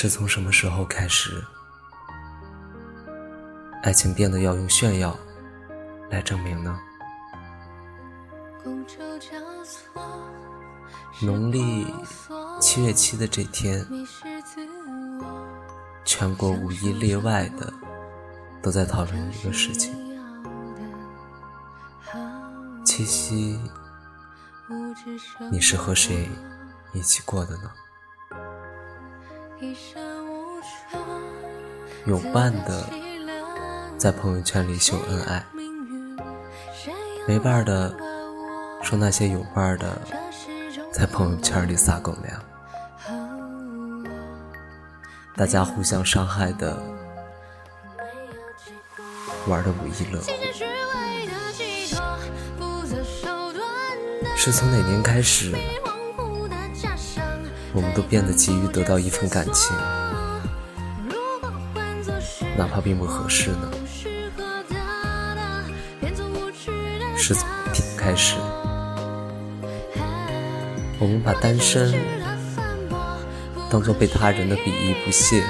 是从什么时候开始，爱情变得要用炫耀来证明呢？农历七月七的这天，全国无一例外的都在讨论一个事情：七夕，你是和谁一起过的呢？有伴的在朋友圈里秀恩爱，没伴的说那些有伴的在朋友圈里撒狗粮，大家互相伤害的玩的不亦乐乎。是从哪年开始？我们都变得急于得到一份感情，哪怕并不合适呢？是从哪天开始，我们把单身当做被他人的鄙夷不屑，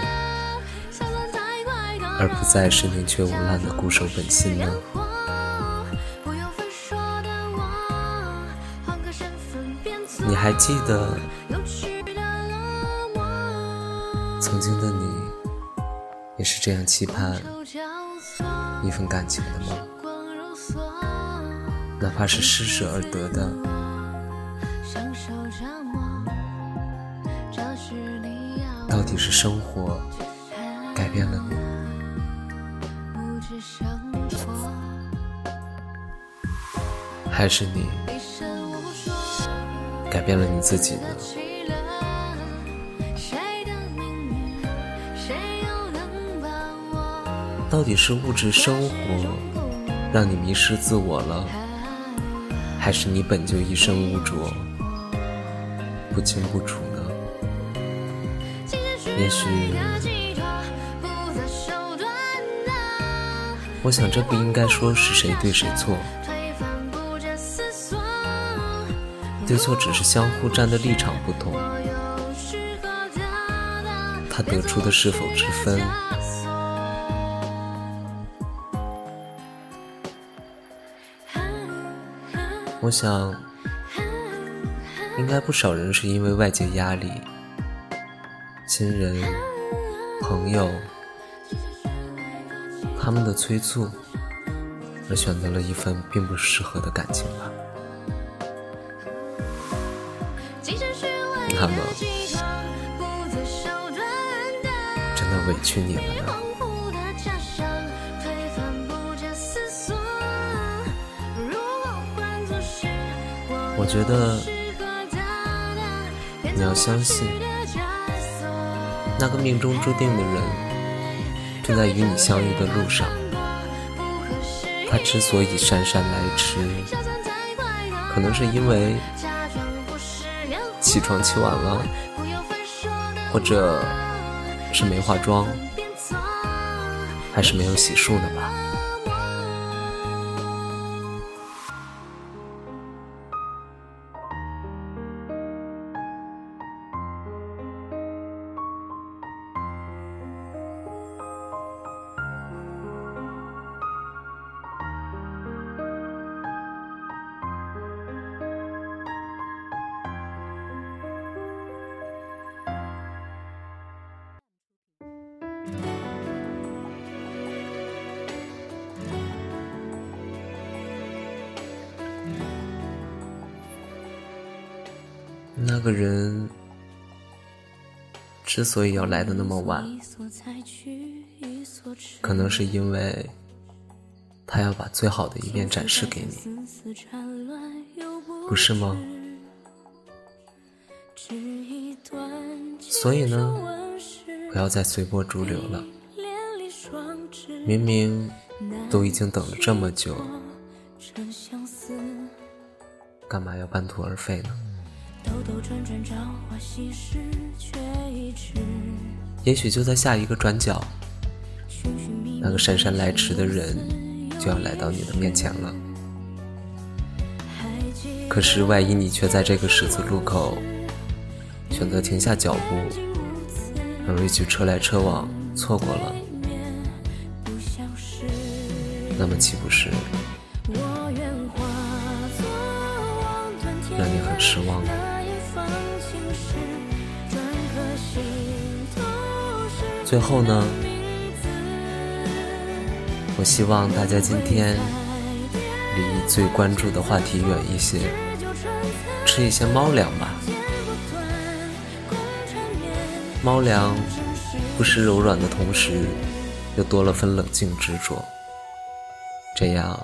而不再是宁缺毋滥的固守本心呢？你还记得？曾经的你，也是这样期盼一份感情的吗？哪怕是施舍而得的。到底是生活改变了你，还是你改变了你自己呢？到底是物质生活让你迷失自我了，还是你本就一身污浊，不清不楚呢？也许，我想这不应该说是谁对谁错，对错只是相互站的立场不同，他得出的是否之分。我想，应该不少人是因为外界压力、亲人、朋友他们的催促，而选择了一份并不适合的感情吧。那么，真的委屈你了呢？我觉得你要相信，那个命中注定的人正在与你相遇的路上。他之所以姗姗来迟，可能是因为起床起晚了，或者是没化妆，还是没有洗漱呢吧。那个人之所以要来的那么晚，可能是因为他要把最好的一面展示给你，不是吗？所以呢，不要再随波逐流了。明明都已经等了这么久，干嘛要半途而废呢？也许就在下一个转角，那个姗姗来迟的人就要来到你的面前了。可是，万一你却在这个十字路口选择停下脚步，而畏惧车来车往，错过了，那么岂不是让你很失望呢？最后呢，我希望大家今天离最关注的话题远一些，吃一些猫粮吧。猫粮不失柔软的同时，又多了分冷静执着，这样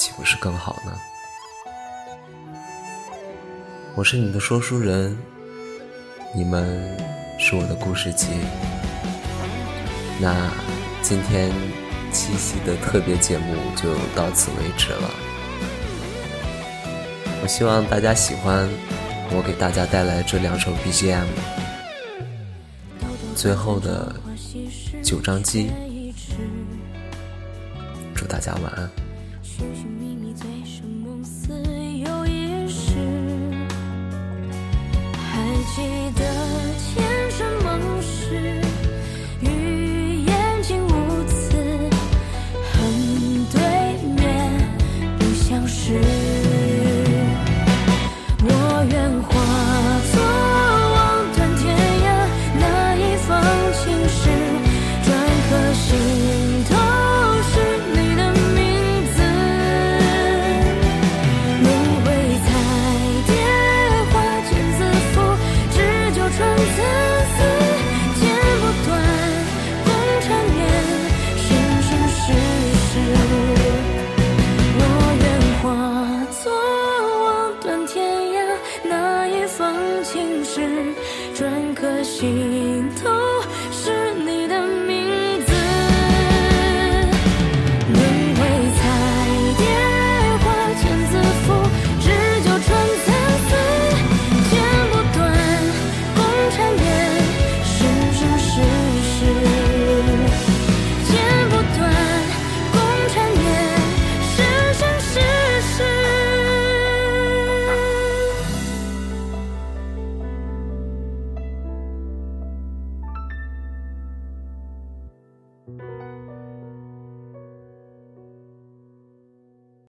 岂不是更好呢？我是你的说书人，你们是我的故事集。那今天七夕的特别节目就到此为止了。我希望大家喜欢我给大家带来这两首 BGM。最后的九张机，祝大家晚安。